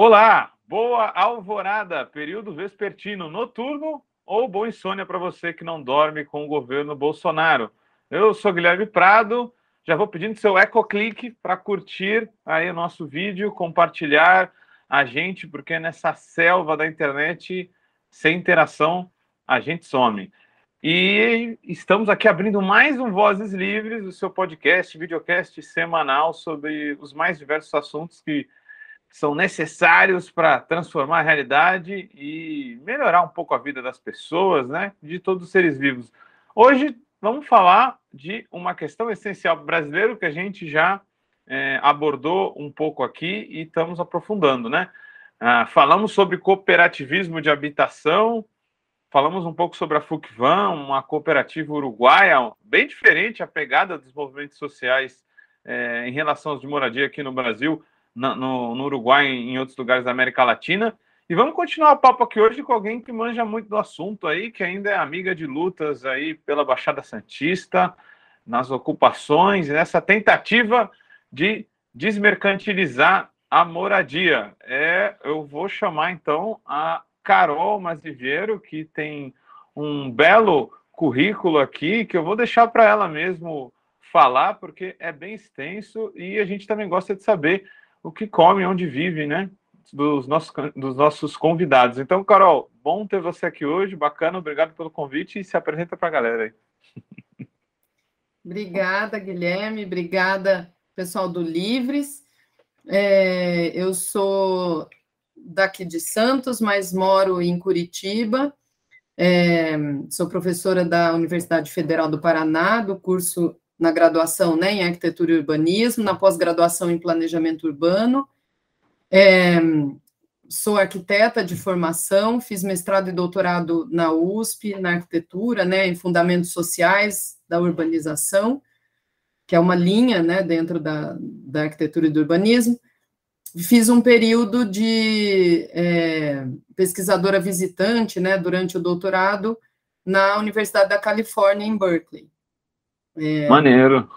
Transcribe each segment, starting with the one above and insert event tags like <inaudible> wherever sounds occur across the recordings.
Olá, boa alvorada, período vespertino noturno ou boa insônia para você que não dorme com o governo Bolsonaro. Eu sou Guilherme Prado, já vou pedindo seu ecoclique para curtir aí o nosso vídeo, compartilhar a gente, porque nessa selva da internet, sem interação, a gente some. E estamos aqui abrindo mais um Vozes Livres, o seu podcast, videocast semanal sobre os mais diversos assuntos que são necessários para transformar a realidade e melhorar um pouco a vida das pessoas, né? De todos os seres vivos. Hoje vamos falar de uma questão essencial brasileiro que a gente já é, abordou um pouco aqui e estamos aprofundando, né? Ah, falamos sobre cooperativismo de habitação, falamos um pouco sobre a FUCVAN, uma cooperativa uruguaia, bem diferente a pegada dos movimentos sociais é, em relação aos de moradia aqui no Brasil, no, no, Uruguai e em outros lugares da América Latina. E vamos continuar o papo aqui hoje com alguém que manja muito do assunto aí, que ainda é amiga de lutas aí pela Baixada Santista, nas ocupações, nessa tentativa de desmercantilizar a moradia. É, eu vou chamar então a Carol Maziviero, que tem um belo currículo aqui, que eu vou deixar para ela mesmo falar, porque é bem extenso e a gente também gosta de saber o que come, onde vive, né? Dos nossos, dos nossos convidados. Então, Carol, bom ter você aqui hoje, bacana, obrigado pelo convite e se apresenta para a galera aí. <laughs> Obrigada, Guilherme, obrigada, pessoal do Livres. É, eu sou daqui de Santos, mas moro em Curitiba. É, sou professora da Universidade Federal do Paraná, do curso na graduação né, em arquitetura e urbanismo, na pós-graduação em planejamento urbano. É, sou arquiteta de formação, fiz mestrado e doutorado na USP, na arquitetura, né, em fundamentos sociais da urbanização, que é uma linha né, dentro da, da arquitetura e do urbanismo. Fiz um período de é, pesquisadora visitante né, durante o doutorado na Universidade da Califórnia, em Berkeley. É... Maneiro.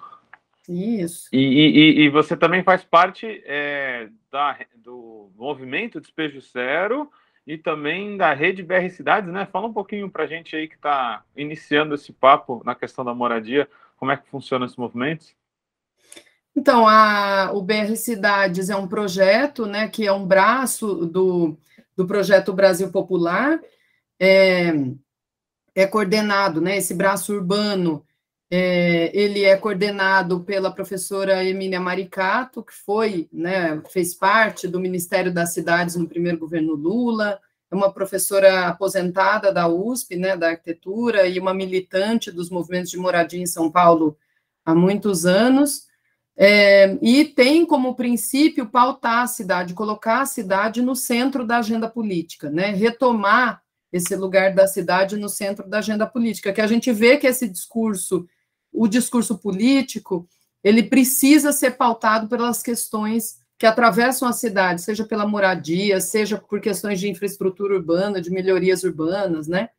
Isso. E, e, e, você também faz parte é, da, do movimento Despejo Zero e também da rede BR Cidades, né? Fala um pouquinho para a gente aí que está iniciando esse papo na questão da moradia, como é que funciona esse movimento? Então, a, o BR Cidades é um projeto, né, que é um braço do, do projeto Brasil Popular, é, é coordenado, né, esse braço urbano é, ele é coordenado pela professora Emília Maricato, que foi, né, fez parte do Ministério das Cidades no primeiro governo Lula, é uma professora aposentada da USP, né, da arquitetura, e uma militante dos movimentos de moradia em São Paulo há muitos anos, é, e tem como princípio pautar a cidade, colocar a cidade no centro da agenda política, né, retomar esse lugar da cidade no centro da agenda política, que a gente vê que esse discurso o discurso político ele precisa ser pautado pelas questões que atravessam a cidade, seja pela moradia, seja por questões de infraestrutura urbana, de melhorias urbanas, né?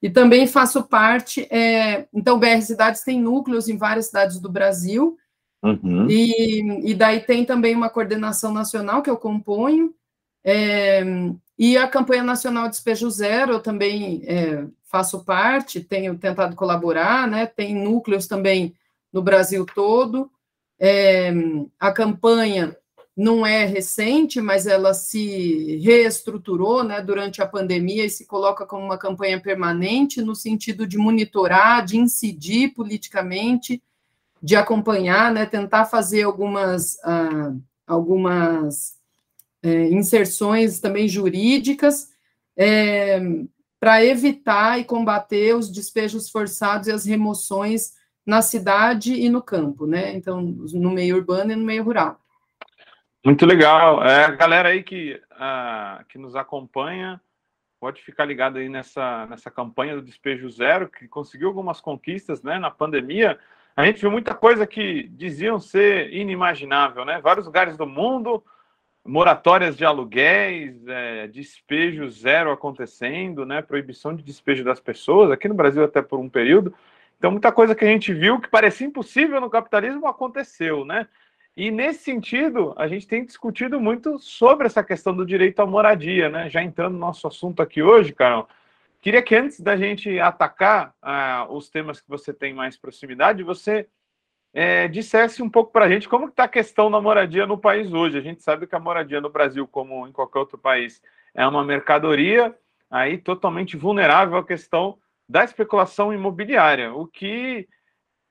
E também faço parte, é, então, BR Cidades tem núcleos em várias cidades do Brasil, uhum. e, e daí tem também uma coordenação nacional que eu componho, é, e a campanha nacional Despejo Zero, eu também é, faço parte, tenho tentado colaborar, né? Tem núcleos também no Brasil todo. É, a campanha não é recente, mas ela se reestruturou né, durante a pandemia e se coloca como uma campanha permanente no sentido de monitorar, de incidir politicamente, de acompanhar, né, tentar fazer algumas, ah, algumas é, inserções também jurídicas, é, para evitar e combater os despejos forçados e as remoções na cidade e no campo, né? Então, no meio urbano e no meio rural. Muito legal. É, a galera aí que, que nos acompanha pode ficar ligado aí nessa, nessa campanha do Despejo Zero, que conseguiu algumas conquistas né, na pandemia. A gente viu muita coisa que diziam ser inimaginável, né? Vários lugares do mundo moratórias de aluguéis, é, despejo zero acontecendo, né, proibição de despejo das pessoas, aqui no Brasil até por um período. Então, muita coisa que a gente viu que parecia impossível no capitalismo aconteceu, né? E nesse sentido, a gente tem discutido muito sobre essa questão do direito à moradia, né? Já entrando no nosso assunto aqui hoje, Carol, queria que antes da gente atacar ah, os temas que você tem mais proximidade, você é, dissesse um pouco para a gente como está a questão da moradia no país hoje. A gente sabe que a moradia no Brasil, como em qualquer outro país, é uma mercadoria aí totalmente vulnerável à questão da especulação imobiliária, o que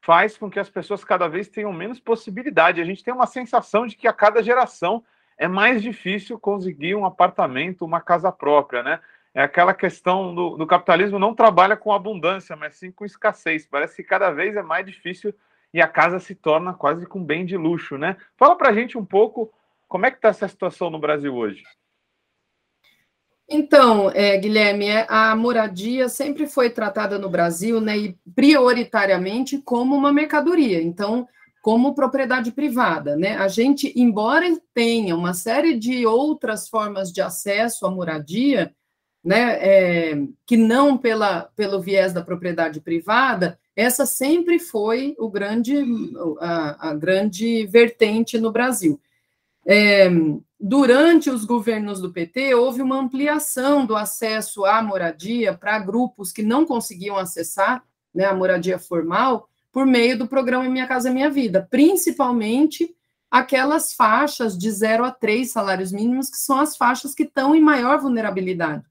faz com que as pessoas cada vez tenham menos possibilidade. A gente tem uma sensação de que a cada geração é mais difícil conseguir um apartamento, uma casa própria, né? É aquela questão do, do capitalismo não trabalha com abundância, mas sim com escassez. Parece que cada vez é mais difícil e a casa se torna quase com bem de luxo, né? Fala para a gente um pouco como é que está essa situação no Brasil hoje. Então, é, Guilherme, é, a moradia sempre foi tratada no Brasil, né, e prioritariamente como uma mercadoria, então, como propriedade privada, né? A gente, embora tenha uma série de outras formas de acesso à moradia, né, é, que não pela, pelo viés da propriedade privada, essa sempre foi o grande, a, a grande vertente no Brasil. É, durante os governos do PT, houve uma ampliação do acesso à moradia para grupos que não conseguiam acessar né, a moradia formal por meio do programa Minha Casa Minha Vida, principalmente aquelas faixas de 0 a 3 salários mínimos, que são as faixas que estão em maior vulnerabilidade.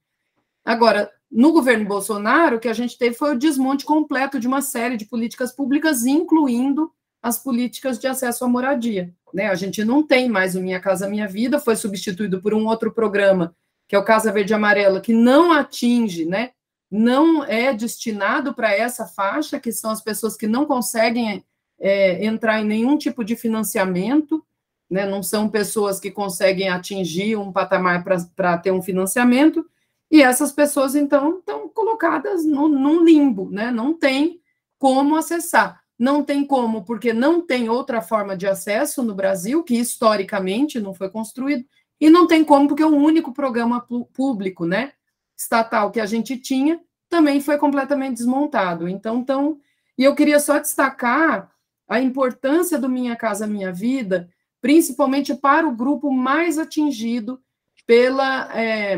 Agora, no governo Bolsonaro, o que a gente teve foi o desmonte completo de uma série de políticas públicas, incluindo as políticas de acesso à moradia. Né? A gente não tem mais o Minha Casa Minha Vida, foi substituído por um outro programa, que é o Casa Verde e Amarela, que não atinge, né? não é destinado para essa faixa, que são as pessoas que não conseguem é, entrar em nenhum tipo de financiamento, né? não são pessoas que conseguem atingir um patamar para ter um financiamento, e essas pessoas, então, estão colocadas no, num limbo, né? não tem como acessar. Não tem como, porque não tem outra forma de acesso no Brasil, que historicamente não foi construído, e não tem como, porque o único programa público, né, estatal que a gente tinha, também foi completamente desmontado. Então, então, e eu queria só destacar a importância do Minha Casa Minha Vida, principalmente para o grupo mais atingido pela é,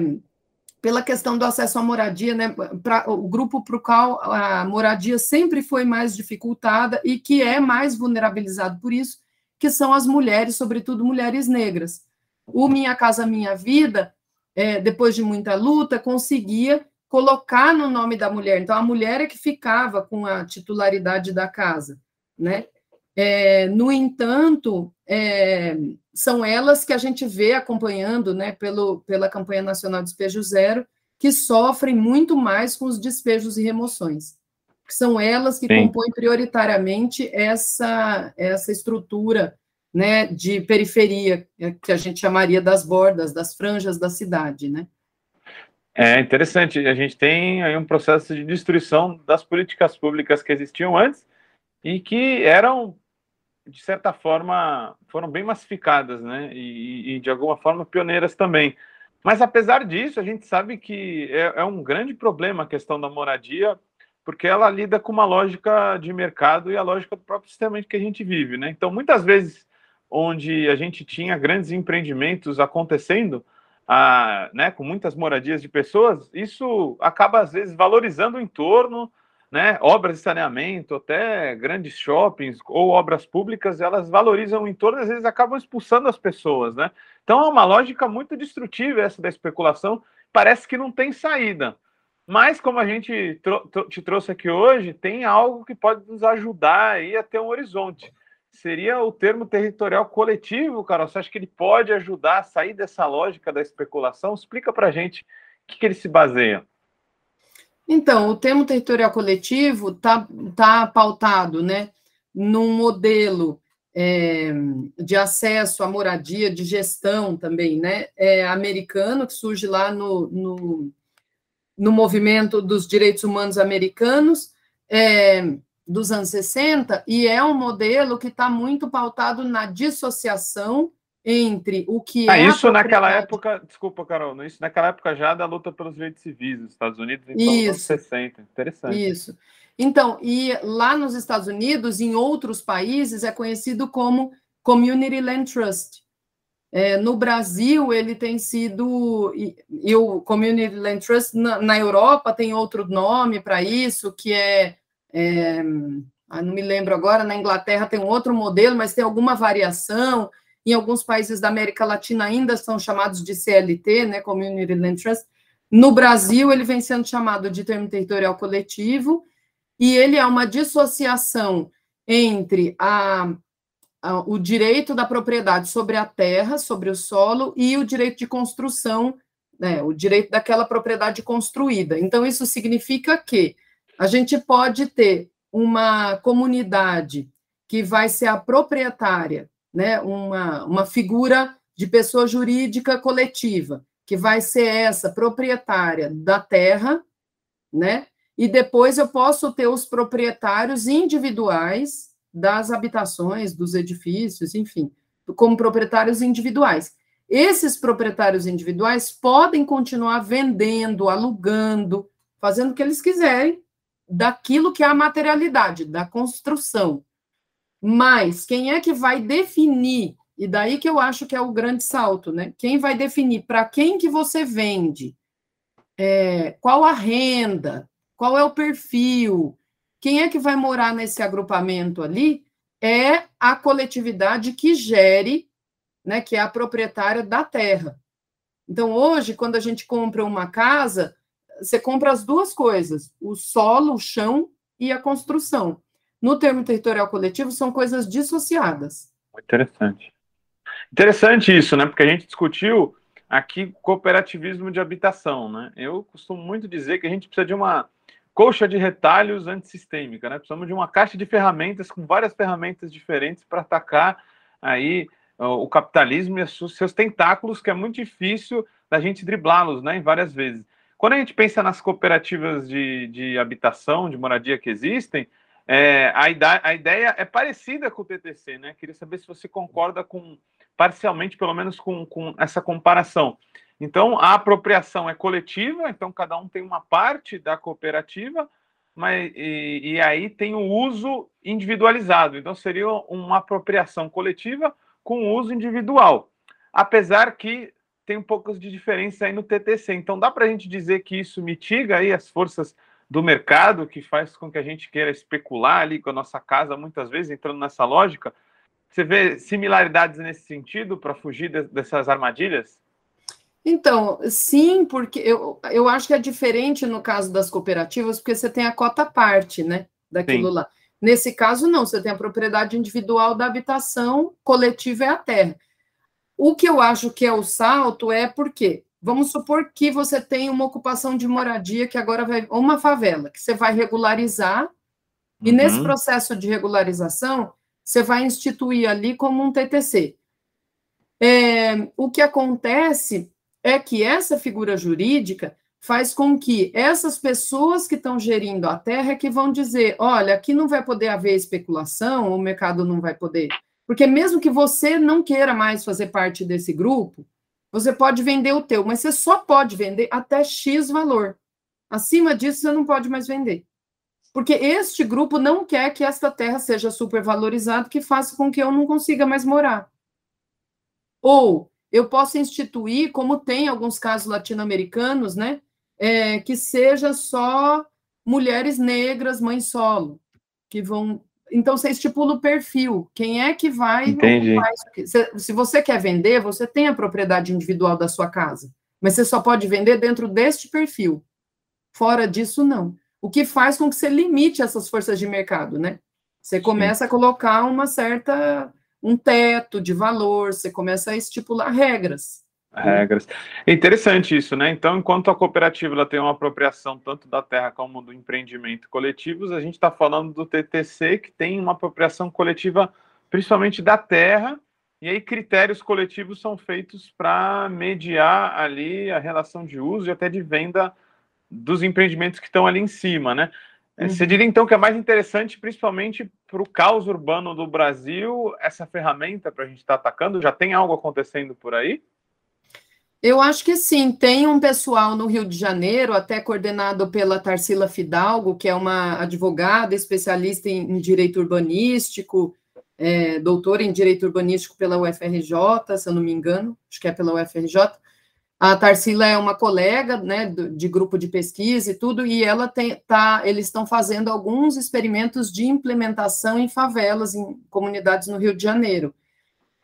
pela questão do acesso à moradia, né, pra, o grupo para o qual a moradia sempre foi mais dificultada e que é mais vulnerabilizado por isso, que são as mulheres, sobretudo mulheres negras. O Minha Casa Minha Vida, é, depois de muita luta, conseguia colocar no nome da mulher. Então, a mulher é que ficava com a titularidade da casa, né? É, no entanto, é, são elas que a gente vê acompanhando, né, pelo, pela campanha nacional Despejo Zero, que sofrem muito mais com os despejos e remoções. São elas que Sim. compõem prioritariamente essa, essa estrutura né, de periferia, é, que a gente chamaria das bordas, das franjas da cidade, né? É interessante, a gente tem aí um processo de destruição das políticas públicas que existiam antes e que eram de certa forma, foram bem massificadas, né? E, e, de alguma forma pioneiras também. Mas apesar disso, a gente sabe que é, é, um grande problema a questão da moradia, porque ela lida com uma lógica de mercado e a lógica do próprio sistema que a gente vive, né? Então, muitas vezes, onde a gente tinha grandes empreendimentos acontecendo, a, né, com muitas moradias de pessoas, isso acaba às vezes valorizando o entorno né, obras de saneamento, até grandes shoppings ou obras públicas, elas valorizam o entorno, às vezes acabam expulsando as pessoas, né? Então é uma lógica muito destrutiva essa da especulação, parece que não tem saída. Mas como a gente te trouxe aqui hoje, tem algo que pode nos ajudar aí a ter um horizonte. Seria o termo territorial coletivo, Carol. Você acha que ele pode ajudar a sair dessa lógica da especulação? Explica para a gente o que, que ele se baseia. Então, o termo territorial coletivo está tá pautado né, num modelo é, de acesso à moradia, de gestão também, né, é, americano, que surge lá no, no, no movimento dos direitos humanos americanos, é, dos anos 60, e é um modelo que está muito pautado na dissociação entre o que ah, é. Isso naquela época, desculpa, Carol, isso naquela época já da luta pelos direitos civis nos Estados Unidos, então, isso, anos 60. Interessante. Isso. Então, e lá nos Estados Unidos, em outros países, é conhecido como Community Land Trust. É, no Brasil, ele tem sido, e, e o Community Land Trust na, na Europa tem outro nome para isso, que é, é ah, não me lembro agora, na Inglaterra tem um outro modelo, mas tem alguma variação, em alguns países da América Latina ainda são chamados de CLT, né, Community Land Trust, no Brasil, ele vem sendo chamado de termo territorial coletivo, e ele é uma dissociação entre a, a, o direito da propriedade sobre a terra, sobre o solo, e o direito de construção, né, o direito daquela propriedade construída. Então, isso significa que a gente pode ter uma comunidade que vai ser a proprietária, né, uma, uma figura de pessoa jurídica coletiva, que vai ser essa proprietária da terra, né? E depois eu posso ter os proprietários individuais das habitações, dos edifícios, enfim, como proprietários individuais. Esses proprietários individuais podem continuar vendendo, alugando, fazendo o que eles quiserem daquilo que é a materialidade, da construção. Mas quem é que vai definir e daí que eu acho que é o grande salto, né? Quem vai definir para quem que você vende, é, qual a renda, qual é o perfil, quem é que vai morar nesse agrupamento ali, é a coletividade que gere, né, que é a proprietária da terra. Então, hoje, quando a gente compra uma casa, você compra as duas coisas, o solo, o chão e a construção. No termo territorial coletivo, são coisas dissociadas. Interessante. Interessante isso, né? Porque a gente discutiu aqui cooperativismo de habitação, né? Eu costumo muito dizer que a gente precisa de uma colcha de retalhos antissistêmica, né? Precisamos de uma caixa de ferramentas com várias ferramentas diferentes para atacar aí o capitalismo e seus tentáculos, que é muito difícil da gente driblá-los, né? Em várias vezes. Quando a gente pensa nas cooperativas de, de habitação, de moradia que existem, é, a, ideia, a ideia é parecida com o TTC, né? Queria saber se você concorda com parcialmente, pelo menos com, com essa comparação. Então, a apropriação é coletiva, então cada um tem uma parte da cooperativa, mas e, e, aí tem o uso individualizado. Então, seria uma apropriação coletiva com uso individual. Apesar que tem um pouco de diferença aí no TTC. Então, dá para a gente dizer que isso mitiga aí as forças do mercado, que faz com que a gente queira especular ali com a nossa casa, muitas vezes entrando nessa lógica, você vê similaridades nesse sentido para fugir de, dessas armadilhas? Então, sim, porque eu, eu acho que é diferente no caso das cooperativas, porque você tem a cota parte, né? Daquilo sim. lá. Nesse caso, não, você tem a propriedade individual da habitação, coletiva é a terra. O que eu acho que é o salto é porque, vamos supor que você tem uma ocupação de moradia que agora vai, uma favela, que você vai regularizar, e uhum. nesse processo de regularização, você vai instituir ali como um TTC. É, o que acontece é que essa figura jurídica faz com que essas pessoas que estão gerindo a terra é que vão dizer, olha, aqui não vai poder haver especulação, o mercado não vai poder, porque mesmo que você não queira mais fazer parte desse grupo, você pode vender o teu, mas você só pode vender até X valor. Acima disso, você não pode mais vender porque este grupo não quer que esta terra seja supervalorizada, que faça com que eu não consiga mais morar. Ou eu posso instituir, como tem alguns casos latino-americanos, né, é, que seja só mulheres negras, mãe solo, que vão. Então você estipula o perfil. Quem é que vai? Entendi. Se, você quer vender, você tem a propriedade individual da sua casa, mas você só pode vender dentro deste perfil. Fora disso, não o que faz com que você limite essas forças de mercado, né? Você começa Sim. a colocar uma certa um teto de valor, você começa a estipular regras. Regras. É interessante isso, né? Então, enquanto a cooperativa ela tem uma apropriação tanto da terra como do empreendimento coletivos, a gente está falando do TTC, que tem uma apropriação coletiva principalmente da terra, e aí critérios coletivos são feitos para mediar ali a relação de uso e até de venda dos empreendimentos que estão ali em cima, né? É, uhum. Você diria então que é mais interessante, principalmente para o caos urbano do Brasil, essa ferramenta para a gente estar tá atacando? Já tem algo acontecendo por aí? Eu acho que sim. Tem um pessoal no Rio de Janeiro, até coordenado pela Tarsila Fidalgo, que é uma advogada especialista em, em direito urbanístico, é, doutora em Direito Urbanístico pela UFRJ, se eu não me engano, acho que é pela UFRJ. A Tarsila é uma colega, né, de grupo de pesquisa e tudo, e ela tem, tá, eles estão fazendo alguns experimentos de implementação em favelas, em comunidades no Rio de Janeiro.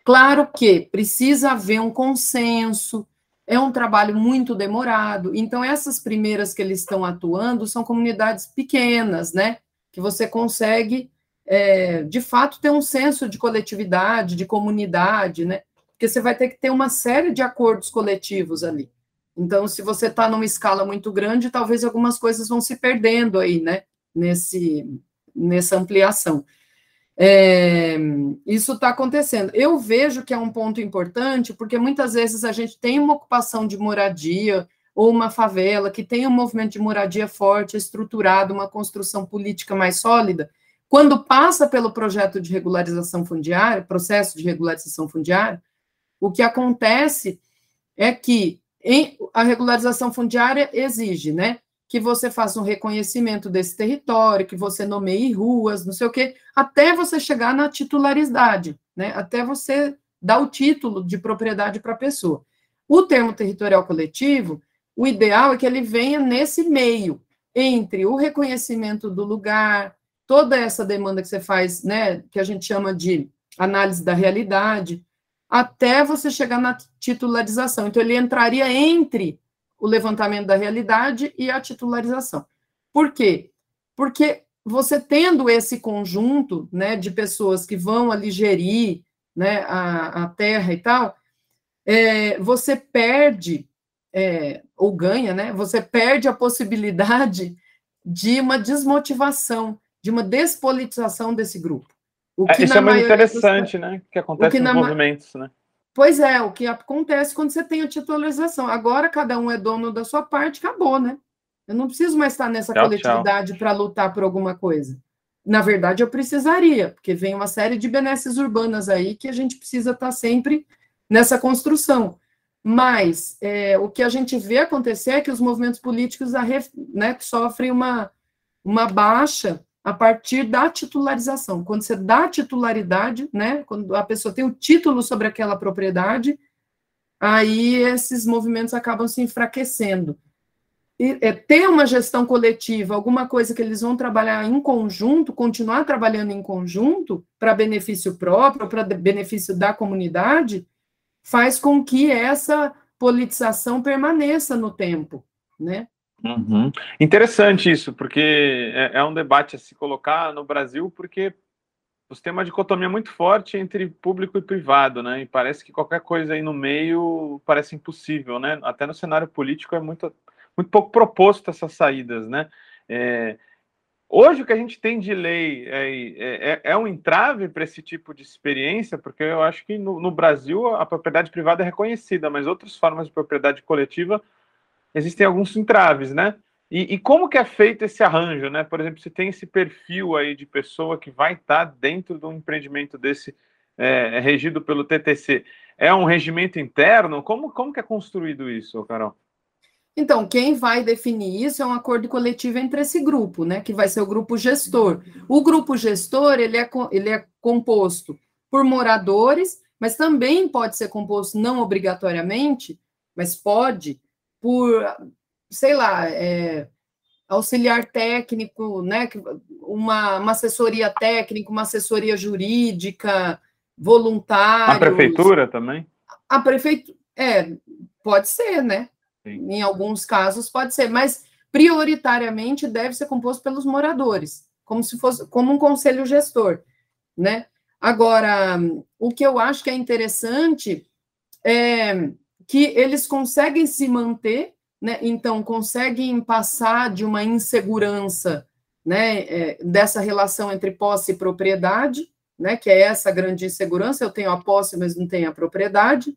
Claro que precisa haver um consenso, é um trabalho muito demorado, então essas primeiras que eles estão atuando são comunidades pequenas, né, que você consegue, é, de fato, ter um senso de coletividade, de comunidade, né, porque você vai ter que ter uma série de acordos coletivos ali. Então, se você está numa escala muito grande, talvez algumas coisas vão se perdendo aí, né, nesse, nessa ampliação. É, isso está acontecendo. Eu vejo que é um ponto importante, porque muitas vezes a gente tem uma ocupação de moradia ou uma favela que tem um movimento de moradia forte, estruturado, uma construção política mais sólida. Quando passa pelo projeto de regularização fundiária, processo de regularização fundiária, o que acontece é que em, a regularização fundiária exige, né, que você faça um reconhecimento desse território, que você nomeie ruas, não sei o quê, até você chegar na titularidade, né, até você dar o título de propriedade para a pessoa. O termo territorial coletivo, o ideal é que ele venha nesse meio, entre o reconhecimento do lugar, toda essa demanda que você faz, né, que a gente chama de análise da realidade, até você chegar na titularização. Então, ele entraria entre o levantamento da realidade e a titularização. Por quê? Porque você tendo esse conjunto né, de pessoas que vão ali gerir né, a, a terra e tal, é, você perde, é, ou ganha, né? Você perde a possibilidade de uma desmotivação, de uma despolitização desse grupo. O é, que Isso é muito interessante, dos... né? Que acontece que nos movimentos, né? Pois é, o que acontece quando você tem a titularização. Agora cada um é dono da sua parte, acabou, né? Eu não preciso mais estar nessa tchau, coletividade para lutar por alguma coisa. Na verdade, eu precisaria, porque vem uma série de benesses urbanas aí que a gente precisa estar sempre nessa construção. Mas é, o que a gente vê acontecer é que os movimentos políticos né, sofrem uma, uma baixa a partir da titularização. Quando você dá titularidade, né, quando a pessoa tem o título sobre aquela propriedade, aí esses movimentos acabam se enfraquecendo. E, é, ter uma gestão coletiva, alguma coisa que eles vão trabalhar em conjunto, continuar trabalhando em conjunto, para benefício próprio, para benefício da comunidade, faz com que essa politização permaneça no tempo, né? Uhum. Interessante isso, porque é, é, um debate a se colocar no Brasil, porque você tem uma dicotomia muito forte entre público e privado, né? E parece que qualquer coisa aí no meio parece impossível, né? Até no cenário político é muito, muito pouco proposto essas saídas, né? É, hoje o que a gente tem de lei é, é, é um entrave para esse tipo de experiência, porque eu acho que no, no Brasil a propriedade privada é reconhecida, mas outras formas de propriedade coletiva existem alguns entraves, né? E, e, como que é feito esse arranjo, né? Por exemplo, se tem esse perfil aí de pessoa que vai estar dentro de um empreendimento desse é, é regido pelo TTC, é um regimento interno? Como, como que é construído isso, Carol? Então, quem vai definir isso é um acordo coletivo entre esse grupo, né? Que vai ser o grupo gestor. O grupo gestor ele é, ele é composto por moradores, mas também pode ser composto não obrigatoriamente, mas pode por, sei lá, é, auxiliar técnico, né, uma, uma assessoria técnica, uma assessoria jurídica, voluntários. A prefeitura também? A prefeitura, é, pode ser, né? Sim. Em alguns casos pode ser, mas prioritariamente deve ser composto pelos moradores, como se fosse como um conselho gestor, né? Agora, o que eu acho que é interessante é que eles conseguem se manter, né? então conseguem passar de uma insegurança né? É, dessa relação entre posse e propriedade, né? que é essa grande insegurança, eu tenho a posse, mas não tenho a propriedade,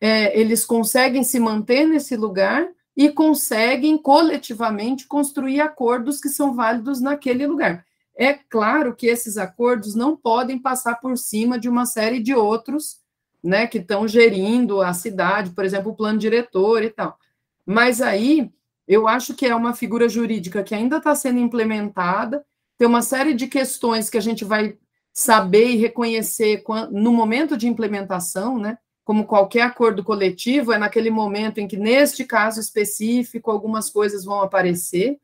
é, eles conseguem se manter nesse lugar e conseguem coletivamente construir acordos que são válidos naquele lugar. É claro que esses acordos não podem passar por cima de uma série de outros né, que estão gerindo a cidade, por exemplo, o plano diretor e tal. Mas aí eu acho que é uma figura jurídica que ainda está sendo implementada, tem uma série de questões que a gente vai saber e reconhecer no momento de implementação, né? Como qualquer acordo coletivo, é naquele momento em que, neste caso específico, algumas coisas vão aparecer.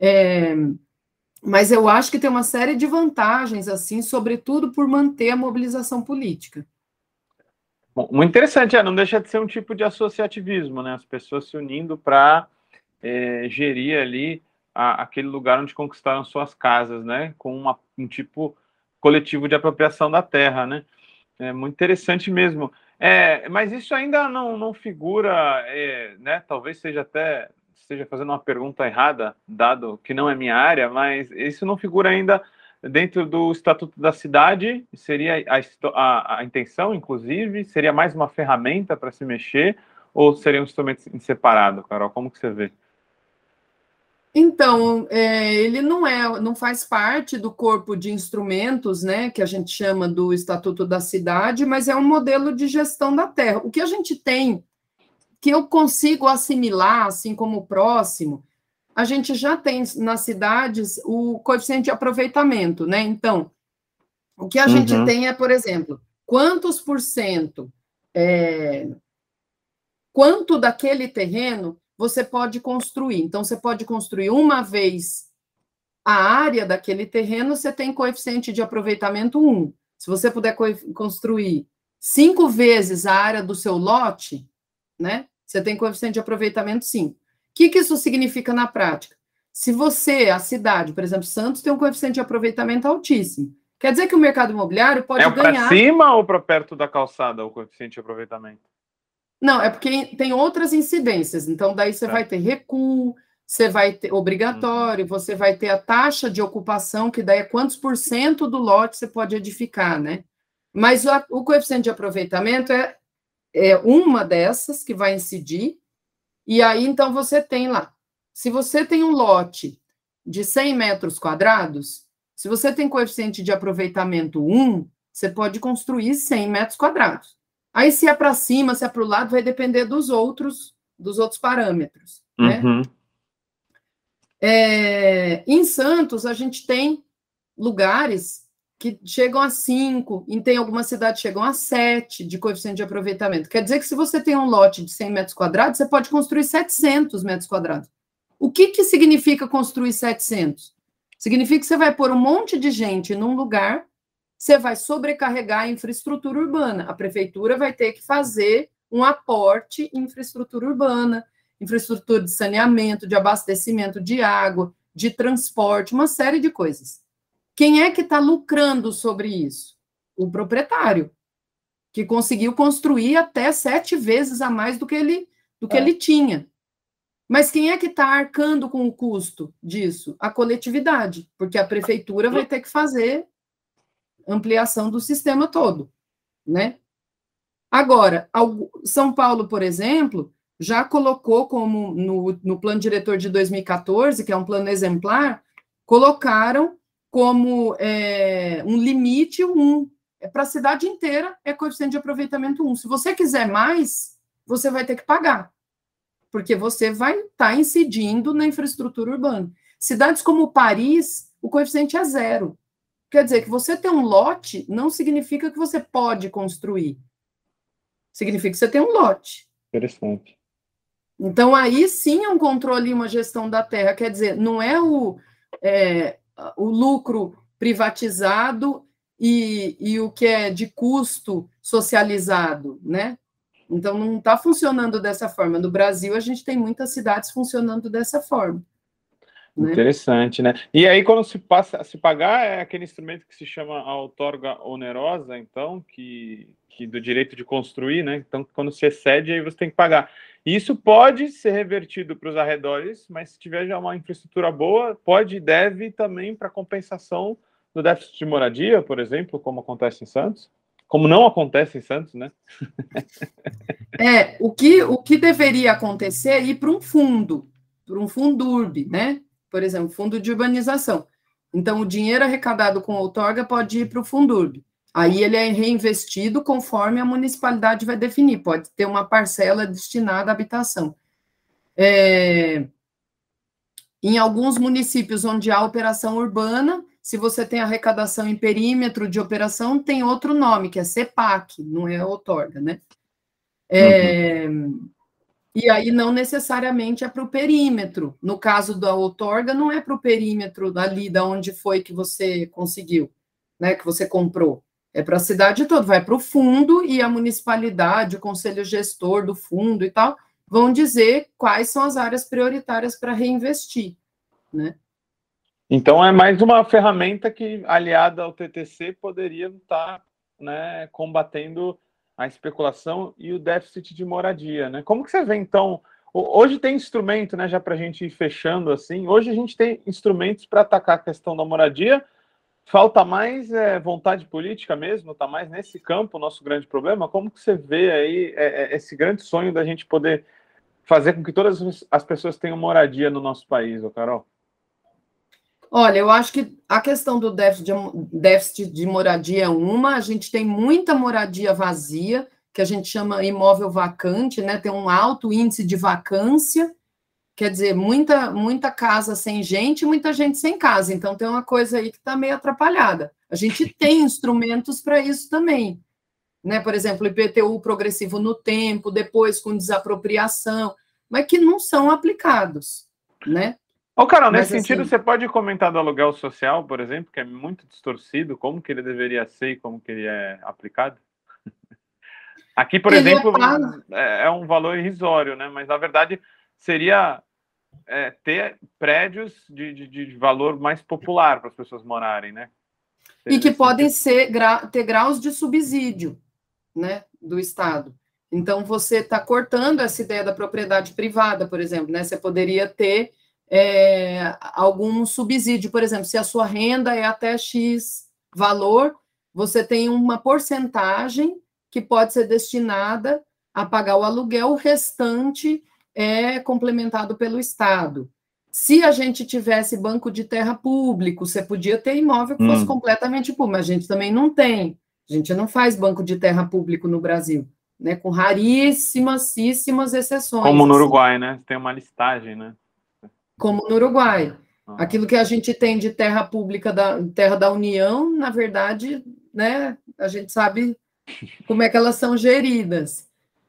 É, mas eu acho que tem uma série de vantagens, assim, sobretudo por manter a mobilização política. Muito interessante, é, não deixa de ser um tipo de associativismo, né? As pessoas se unindo para é, gerir ali a, aquele lugar onde conquistaram suas casas, né? Com uma, um tipo coletivo de apropriação da terra, né? É muito interessante mesmo. É, mas isso ainda não, não figura, é, né? Talvez seja até esteja fazendo uma pergunta errada, dado que não é minha área, mas isso não figura ainda dentro do Estatuto da Cidade. Seria a, a, a intenção, inclusive, seria mais uma ferramenta para se mexer ou seria um instrumento separado, Carol? Como que você vê? Então, é, ele não é, não faz parte do corpo de instrumentos, né, que a gente chama do Estatuto da Cidade, mas é um modelo de gestão da terra. O que a gente tem, que eu consigo assimilar, assim como o próximo, a gente já tem nas cidades o coeficiente de aproveitamento, né? Então, o que a uhum. gente tem é, por exemplo, quantos por cento, é, quanto daquele terreno você pode construir. Então, você pode construir uma vez a área daquele terreno, você tem coeficiente de aproveitamento 1. Se você puder construir cinco vezes a área do seu lote, né? Você tem coeficiente de aproveitamento 5. O que, que isso significa na prática? Se você, a cidade, por exemplo, Santos, tem um coeficiente de aproveitamento altíssimo. Quer dizer que o mercado imobiliário pode é ganhar. É para cima ou para perto da calçada o coeficiente de aproveitamento? Não, é porque tem outras incidências. Então, daí você é. vai ter recuo, você vai ter obrigatório, uhum. você vai ter a taxa de ocupação, que daí é quantos por cento do lote você pode edificar, né? Mas o, o coeficiente de aproveitamento é, é uma dessas que vai incidir, e aí então você tem lá. Se você tem um lote de 100 metros quadrados, se você tem coeficiente de aproveitamento 1, você pode construir 100 metros quadrados. Aí, se é para cima, se é para o lado, vai depender dos outros, dos outros parâmetros. Né? Uhum. É, em Santos, a gente tem lugares que chegam a 5, e tem algumas cidades chegam a 7 de coeficiente de aproveitamento. Quer dizer que se você tem um lote de 100 metros quadrados, você pode construir 700 metros quadrados. O que, que significa construir 700? Significa que você vai pôr um monte de gente num lugar você vai sobrecarregar a infraestrutura urbana. A prefeitura vai ter que fazer um aporte em infraestrutura urbana, infraestrutura de saneamento, de abastecimento de água, de transporte, uma série de coisas. Quem é que está lucrando sobre isso? O proprietário, que conseguiu construir até sete vezes a mais do que ele, do que é. ele tinha. Mas quem é que está arcando com o custo disso? A coletividade, porque a prefeitura vai ter que fazer ampliação do sistema todo, né? Agora, São Paulo, por exemplo, já colocou como no, no plano diretor de 2014, que é um plano exemplar, colocaram como é, um limite um. É, Para a cidade inteira é coeficiente de aproveitamento 1. Se você quiser mais, você vai ter que pagar, porque você vai estar tá incidindo na infraestrutura urbana. Cidades como Paris, o coeficiente é zero. Quer dizer, que você ter um lote não significa que você pode construir. Significa que você tem um lote. Interessante. Então, aí sim é um controle e uma gestão da terra. Quer dizer, não é o, é, o lucro privatizado e, e o que é de custo socializado, né? Então, não está funcionando dessa forma. No Brasil, a gente tem muitas cidades funcionando dessa forma. Né? Interessante, né? E aí, quando se passa a se pagar, é aquele instrumento que se chama a outorga onerosa, então, que, que do direito de construir, né? Então, quando se excede, aí você tem que pagar. Isso pode ser revertido para os arredores, mas se tiver já uma infraestrutura boa, pode e deve também para compensação do déficit de moradia, por exemplo, como acontece em Santos. Como não acontece em Santos, né? <laughs> é, o que, o que deveria acontecer é ir para um fundo, para um fundurb, né? Por exemplo, fundo de urbanização. Então, o dinheiro arrecadado com outorga pode ir para o Fundurb. Aí ele é reinvestido conforme a municipalidade vai definir, pode ter uma parcela destinada à habitação. É, em alguns municípios onde há operação urbana, se você tem arrecadação em perímetro de operação, tem outro nome, que é CEPAC, não é outorga, né? É, uhum. E aí não necessariamente é para o perímetro. No caso da outorga, não é para o perímetro dali, da onde foi que você conseguiu, né? Que você comprou. É para a cidade toda, vai para o fundo e a municipalidade, o conselho gestor do fundo e tal, vão dizer quais são as áreas prioritárias para reinvestir, né? Então é mais uma ferramenta que, aliada ao TTC, poderia estar né, combatendo a especulação e o déficit de moradia. Né? Como que você vê, então? Hoje tem instrumento, né, já para a gente ir fechando assim. Hoje a gente tem instrumentos para atacar a questão da moradia. Falta mais é, vontade política mesmo, está mais nesse campo o nosso grande problema. Como que você vê aí é, é, esse grande sonho da gente poder fazer com que todas as pessoas tenham moradia no nosso país, ô Carol? Olha, eu acho que a questão do déficit de, déficit de moradia é uma, a gente tem muita moradia vazia, que a gente chama imóvel vacante, né? Tem um alto índice de vacância, quer dizer, muita, muita casa sem gente, muita gente sem casa. Então tem uma coisa aí que está meio atrapalhada. A gente tem instrumentos para isso também. Né? Por exemplo, IPTU progressivo no tempo, depois com desapropriação, mas que não são aplicados, né? Ô, Carol, nesse Mas, sentido, assim, você pode comentar do aluguel social, por exemplo, que é muito distorcido, como que ele deveria ser e como que ele é aplicado? <laughs> Aqui, por ele exemplo, é, é, um valor irrisório, né? Mas, na verdade, seria é, ter prédios de, de, de, valor mais popular para as pessoas morarem, né? e que podem ser, gra, ter graus de subsídio, né, do Estado. Então, você está cortando essa ideia da propriedade privada, por exemplo, né? Você poderia ter é, algum subsídio. Por exemplo, se a sua renda é até X valor, você tem uma porcentagem que pode ser destinada a pagar o aluguel, o restante é complementado pelo Estado. Se a gente tivesse banco de terra público, você podia ter imóvel que fosse hum. completamente público, mas a gente também não tem. A gente não faz banco de terra público no Brasil, né? Com raríssimas, exceções. Como no assim. Uruguai, né? Tem uma listagem, né? Como no Uruguai. Ah. Aquilo que a gente tem de terra pública, da terra da União, na verdade, né, a gente sabe <laughs> como é que elas são geridas.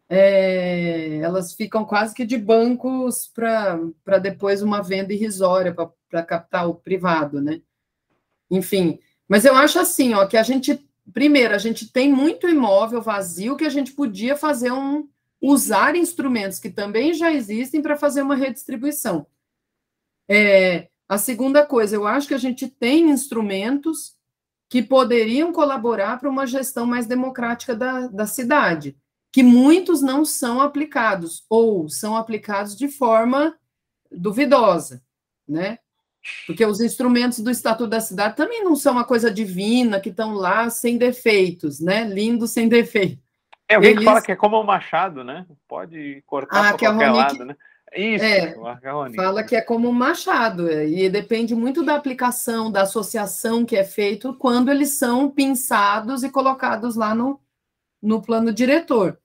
É, elas ficam quase que de bancos para depois uma venda irrisória para capital privado, né? Enfim, mas eu acho assim, ó, que a gente, primeiro, a gente tem muito imóvel vazio que a gente podia fazer um, usar instrumentos que também já existem para fazer uma redistribuição. É, a segunda coisa, eu acho que a gente tem instrumentos que poderiam colaborar para uma gestão mais democrática da, da cidade, que muitos não são aplicados, ou são aplicados de forma duvidosa, né? Porque os instrumentos do Estatuto da Cidade também não são uma coisa divina, que estão lá sem defeitos, né? Lindo sem defeito. É, alguém Eles... que fala que é como o Machado, né? Pode cortar ah, para qualquer lado, né? Isso, é, fala que é como um machado, é, e depende muito da aplicação, da associação que é feito quando eles são pinçados e colocados lá no, no plano diretor.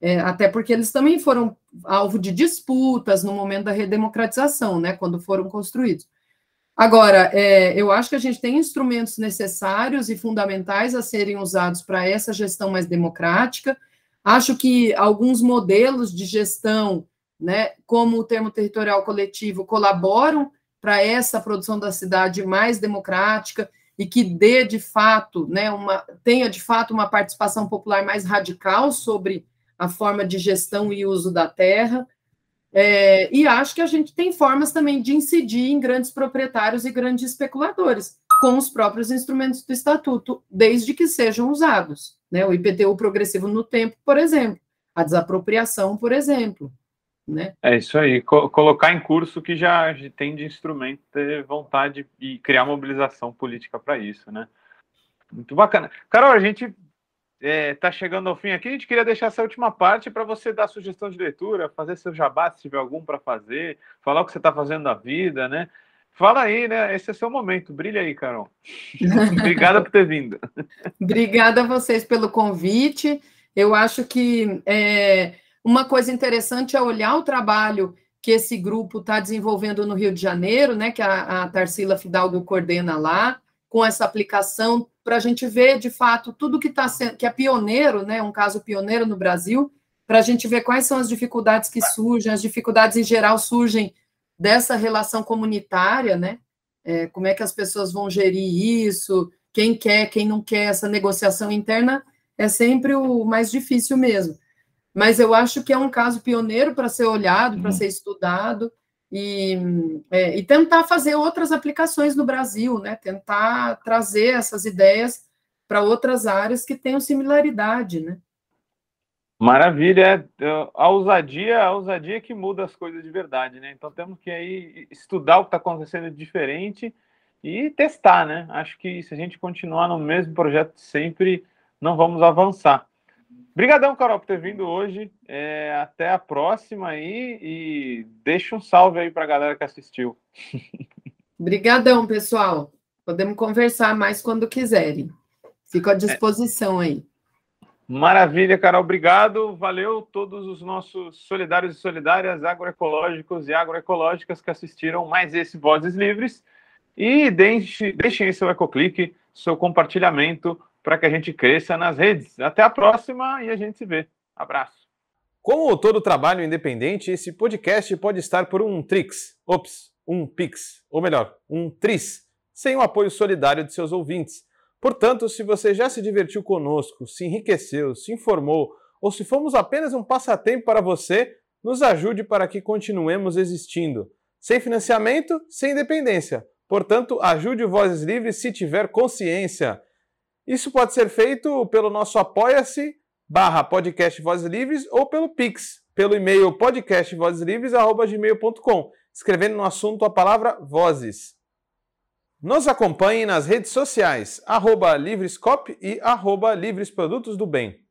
É, até porque eles também foram alvo de disputas no momento da redemocratização, né, quando foram construídos. Agora, é, eu acho que a gente tem instrumentos necessários e fundamentais a serem usados para essa gestão mais democrática. Acho que alguns modelos de gestão né, como o termo territorial coletivo colaboram para essa produção da cidade mais democrática e que dê de fato, né, uma, tenha de fato uma participação popular mais radical sobre a forma de gestão e uso da terra. É, e acho que a gente tem formas também de incidir em grandes proprietários e grandes especuladores, com os próprios instrumentos do estatuto, desde que sejam usados. Né? O IPTU progressivo no tempo, por exemplo, a desapropriação, por exemplo né? É isso aí, Co colocar em curso que já tem de instrumento ter vontade e criar mobilização política para isso, né? Muito bacana. Carol, a gente está é, tá chegando ao fim aqui, a gente queria deixar essa última parte para você dar sugestão de leitura, fazer seu jabá, se tiver algum para fazer, falar o que você está fazendo na vida, né? Fala aí, né? Esse é seu momento. Brilha aí, Carol. <laughs> Obrigada por ter vindo. Obrigada a vocês pelo convite. Eu acho que é, uma coisa interessante é olhar o trabalho que esse grupo está desenvolvendo no Rio de Janeiro, né, que a, a Tarsila Fidalgo coordena lá, com essa aplicação, para a gente ver, de fato, tudo que está sendo, que é pioneiro, né, um caso pioneiro no Brasil, para a gente ver quais são as dificuldades que surgem, as dificuldades em geral surgem dessa relação comunitária, né, é, como é que as pessoas vão gerir isso, quem quer, quem não quer, essa negociação interna é sempre o mais difícil mesmo. Mas eu acho que é um caso pioneiro para ser olhado, para uhum. ser estudado, e, é, e, tentar fazer outras aplicações no Brasil, né? Tentar trazer essas ideias para outras áreas que tenham similaridade, né? Maravilha, é, a ousadia, a ousadia que muda as coisas de verdade, né? Então temos que aí estudar o que está acontecendo de diferente e testar, né? Acho que se a gente continuar no mesmo projeto sempre, não vamos avançar. Obrigadão, Carol, por ter vindo hoje. É, até a próxima aí e deixa um salve aí para a galera que assistiu. <laughs> Obrigadão, pessoal. Podemos conversar mais quando quiserem. Fico à disposição aí. Maravilha, Carol. Obrigado. Valeu todos os nossos solidários e solidárias, agroecológicos e agroecológicas que assistiram mais esse Vozes Livres. E deixe, deixem aí seu ecoclique, seu compartilhamento para que a gente cresça nas redes. Até a próxima e a gente se vê. Abraço. Como todo trabalho independente, esse podcast pode estar por um Trix, ops, um Pix, ou melhor, um Tris, sem o apoio solidário de seus ouvintes. Portanto, se você já se divertiu conosco, se enriqueceu, se informou, ou se fomos apenas um passatempo para você, nos ajude para que continuemos existindo. Sem financiamento, sem independência. Portanto, ajude o Vozes Livres se tiver consciência. Isso pode ser feito pelo nosso apoia-se barra podcast Vozes Livres ou pelo Pix, pelo e-mail podcastvozeslivres.gmail.com, escrevendo no assunto a palavra Vozes. Nos acompanhe nas redes sociais, arroba Livrescop e arroba Livres Produtos do Bem.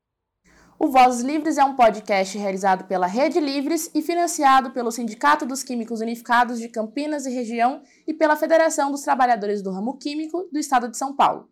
O Vozes Livres é um podcast realizado pela Rede Livres e financiado pelo Sindicato dos Químicos Unificados de Campinas e Região e pela Federação dos Trabalhadores do Ramo Químico do Estado de São Paulo